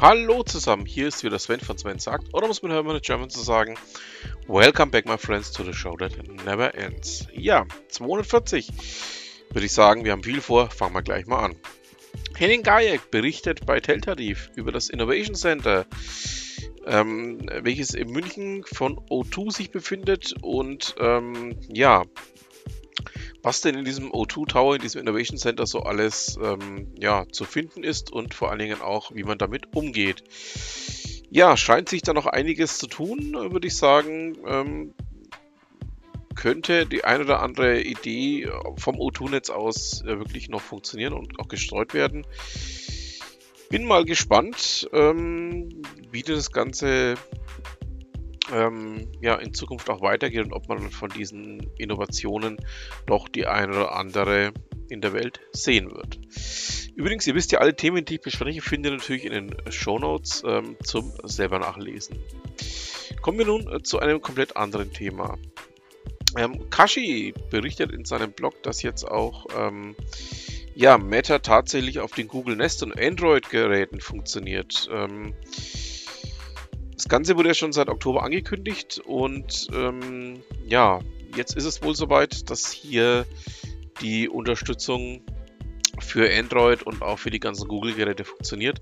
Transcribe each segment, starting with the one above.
Hallo zusammen, hier ist wieder Sven von Sven sagt, oder muss man Hermann in German zu sagen, Welcome back my friends to the show that never ends. Ja, 240 würde ich sagen, wir haben viel vor, fangen wir gleich mal an. Henning Gajek berichtet bei Teltarif über das Innovation Center, ähm, welches in München von O2 sich befindet und ähm, ja, was denn in diesem O2 Tower, in diesem Innovation Center so alles ähm, ja, zu finden ist und vor allen Dingen auch, wie man damit umgeht. Ja, scheint sich da noch einiges zu tun, würde ich sagen. Ähm, könnte die ein oder andere Idee vom O2-Netz aus äh, wirklich noch funktionieren und auch gestreut werden. Bin mal gespannt, ähm, wie das Ganze ähm, ja, in Zukunft auch weitergeht und ob man von diesen Innovationen doch die eine oder andere in der Welt sehen wird. Übrigens, ihr wisst ja, alle Themen, die ich bespreche, findet ihr natürlich in den Show Notes ähm, zum selber nachlesen. Kommen wir nun äh, zu einem komplett anderen Thema. Ähm, Kashi berichtet in seinem Blog, dass jetzt auch ähm, ja, Meta tatsächlich auf den Google Nest und Android-Geräten funktioniert. Ähm, Ganze wurde ja schon seit Oktober angekündigt und ähm, ja, jetzt ist es wohl soweit, dass hier die Unterstützung für Android und auch für die ganzen Google-Geräte funktioniert.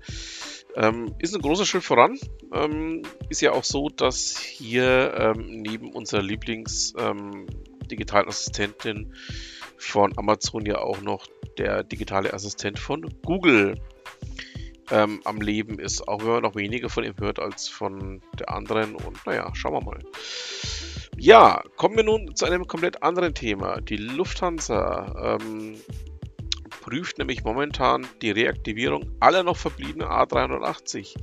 Ähm, ist ein großer Schritt voran. Ähm, ist ja auch so, dass hier ähm, neben unserer Lieblings-digitalen ähm, Assistentin von Amazon ja auch noch der digitale Assistent von Google ähm, am Leben ist, auch wenn man noch weniger von ihm hört als von der anderen. Und naja, schauen wir mal. Ja, kommen wir nun zu einem komplett anderen Thema. Die Lufthansa ähm, prüft nämlich momentan die Reaktivierung aller noch verbliebenen A380.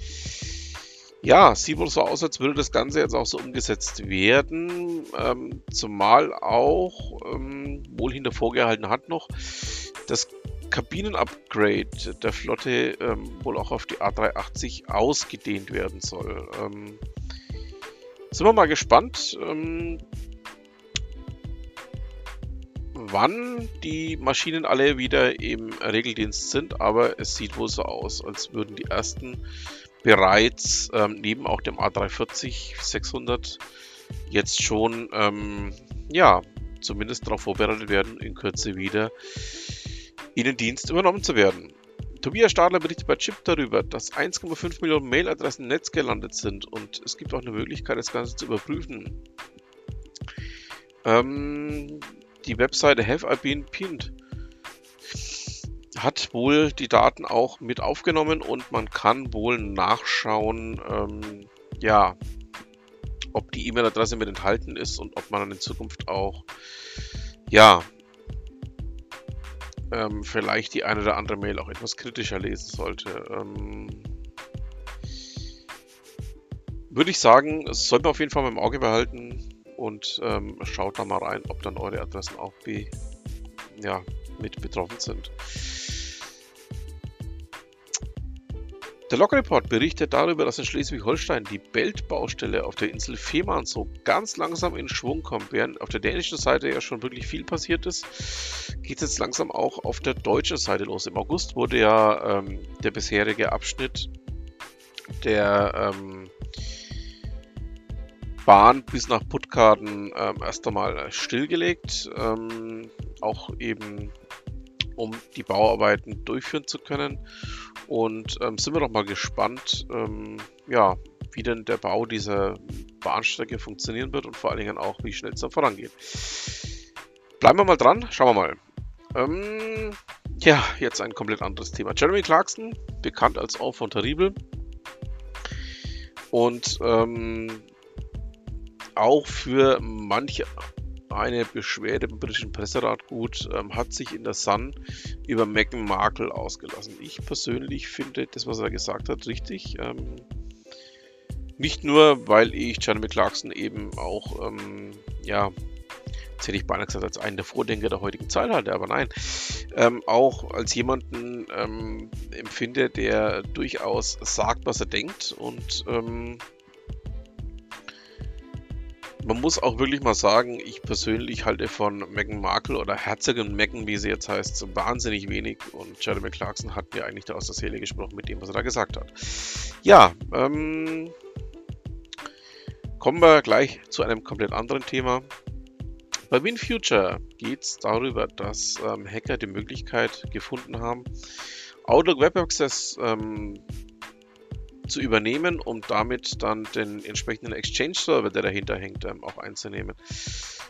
Ja, sieht wohl so aus, als würde das Ganze jetzt auch so umgesetzt werden. Ähm, zumal auch ähm, wohl hinter vorgehalten hat noch, das Kabinenupgrade der Flotte ähm, wohl auch auf die A380 ausgedehnt werden soll. Ähm, sind wir mal gespannt, ähm, wann die Maschinen alle wieder im Regeldienst sind, aber es sieht wohl so aus, als würden die ersten bereits ähm, neben auch dem A340 600 jetzt schon ähm, ja zumindest darauf vorbereitet werden, in Kürze wieder in den Dienst übernommen zu werden. Tobias Stadler berichtet bei Chip darüber, dass 1,5 Millionen Mailadressen im Netz gelandet sind und es gibt auch eine Möglichkeit, das Ganze zu überprüfen. Ähm, die Webseite Have I Been Pinned hat wohl die Daten auch mit aufgenommen und man kann wohl nachschauen, ähm, ja, ob die E-Mail-Adresse mit enthalten ist und ob man dann in Zukunft auch, ja, ähm, vielleicht die eine oder andere Mail auch etwas kritischer lesen sollte. Ähm, würde ich sagen, es sollte man auf jeden Fall mal im Auge behalten und ähm, schaut da mal rein, ob dann eure Adressen auch be ja, mit betroffen sind. Der Log Report berichtet darüber, dass in Schleswig-Holstein die Belt-Baustelle auf der Insel Fehmarn so ganz langsam in Schwung kommt. Während auf der dänischen Seite ja schon wirklich viel passiert ist, geht es jetzt langsam auch auf der deutschen Seite los. Im August wurde ja ähm, der bisherige Abschnitt der ähm, Bahn bis nach Puttgarden ähm, erst einmal stillgelegt. Ähm, auch eben um die Bauarbeiten durchführen zu können. Und ähm, sind wir doch mal gespannt, ähm, ja, wie denn der Bau dieser Bahnstrecke funktionieren wird und vor allen Dingen auch, wie schnell es dann vorangeht. Bleiben wir mal dran, schauen wir mal. Ähm, ja, jetzt ein komplett anderes Thema. Jeremy Clarkson, bekannt als Enfant Terrible. Und ähm, auch für manche eine Beschwerde im britischen Presserat gut, ähm, hat sich in der Sun über Meghan Markle ausgelassen. Ich persönlich finde das, was er gesagt hat, richtig. Ähm, nicht nur, weil ich Jeremy Clarkson eben auch, ähm, ja, jetzt hätte ich beinahe gesagt, als einen der Vordenker der heutigen Zeit halte, aber nein, ähm, auch als jemanden ähm, empfinde, der durchaus sagt, was er denkt und ähm, man muss auch wirklich mal sagen, ich persönlich halte von Meghan Markle oder Herzogin Meghan, wie sie jetzt heißt, wahnsinnig wenig. Und Jeremy Clarkson hat mir eigentlich da aus der Seele gesprochen mit dem, was er da gesagt hat. Ja, ähm, kommen wir gleich zu einem komplett anderen Thema. Bei WinFuture geht es darüber, dass ähm, Hacker die Möglichkeit gefunden haben, Outlook Web Access ähm, zu übernehmen, um damit dann den entsprechenden Exchange-Server, der dahinter hängt, ähm, auch einzunehmen.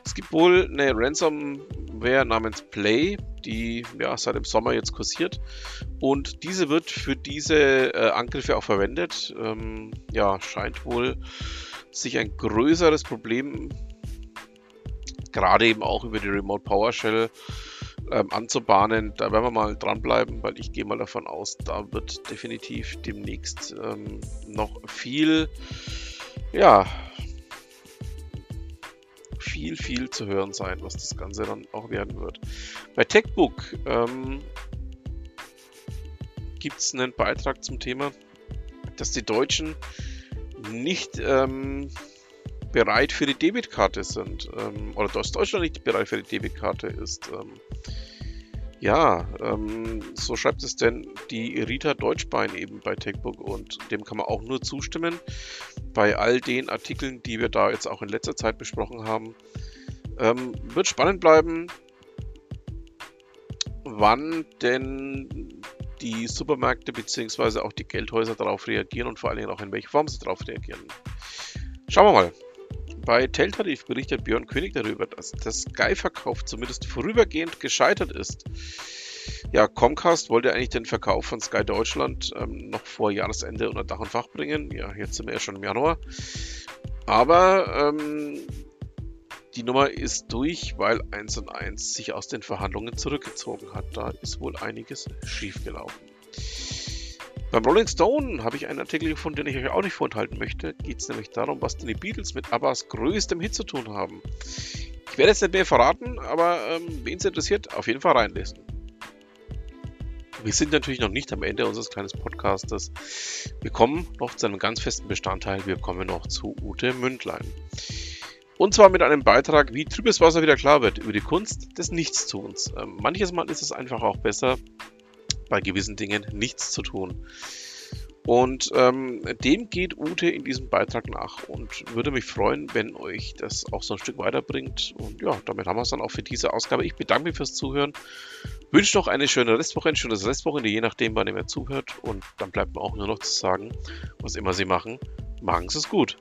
Es gibt wohl eine Ransomware namens Play, die ja, seit dem Sommer jetzt kursiert. Und diese wird für diese äh, Angriffe auch verwendet. Ähm, ja, scheint wohl sich ein größeres Problem, gerade eben auch über die Remote PowerShell, ähm, anzubahnen. Da werden wir mal dranbleiben, weil ich gehe mal davon aus, da wird definitiv demnächst ähm, noch viel, ja, viel, viel zu hören sein, was das Ganze dann auch werden wird. Bei TechBook ähm, gibt es einen Beitrag zum Thema, dass die Deutschen nicht ähm, bereit für die Debitkarte sind. Ähm, oder dass Deutschland nicht bereit für die Debitkarte ist. Ähm, ja, ähm, so schreibt es denn die Rita Deutschbein eben bei TechBook und dem kann man auch nur zustimmen. Bei all den Artikeln, die wir da jetzt auch in letzter Zeit besprochen haben, ähm, wird spannend bleiben, wann denn die Supermärkte bzw. auch die Geldhäuser darauf reagieren und vor allen Dingen auch in welcher Form sie darauf reagieren. Schauen wir mal. Bei Teltarif berichtet Björn König darüber, dass der Sky-Verkauf zumindest vorübergehend gescheitert ist. Ja, Comcast wollte eigentlich den Verkauf von Sky Deutschland ähm, noch vor Jahresende unter Dach und Fach bringen. Ja, jetzt sind wir ja schon im Januar. Aber ähm, die Nummer ist durch, weil 1 und 1 sich aus den Verhandlungen zurückgezogen hat. Da ist wohl einiges schiefgelaufen. Beim Rolling Stone habe ich einen Artikel gefunden, den ich euch auch nicht vorenthalten möchte. Geht es nämlich darum, was denn die Beatles mit Abbas größtem Hit zu tun haben. Ich werde jetzt nicht mehr verraten, aber ähm, wen es interessiert, auf jeden Fall reinlesen. Wir sind natürlich noch nicht am Ende unseres kleinen Podcastes. Wir kommen noch zu einem ganz festen Bestandteil. Wir kommen noch zu Ute Mündlein. Und zwar mit einem Beitrag, wie trübes Wasser wieder klar wird, über die Kunst des Nichtstuns. Ähm, manches Mal ist es einfach auch besser, bei gewissen Dingen nichts zu tun. Und ähm, dem geht Ute in diesem Beitrag nach und würde mich freuen, wenn euch das auch so ein Stück weiterbringt. Und ja, damit haben wir es dann auch für diese Ausgabe. Ich bedanke mich fürs Zuhören. Wünsche noch eine schöne Restwoche, ein schönes Restwochenende, je nachdem, wann ihr mir zuhört. Und dann bleibt mir auch nur noch zu sagen, was immer Sie machen, machen Sie es gut.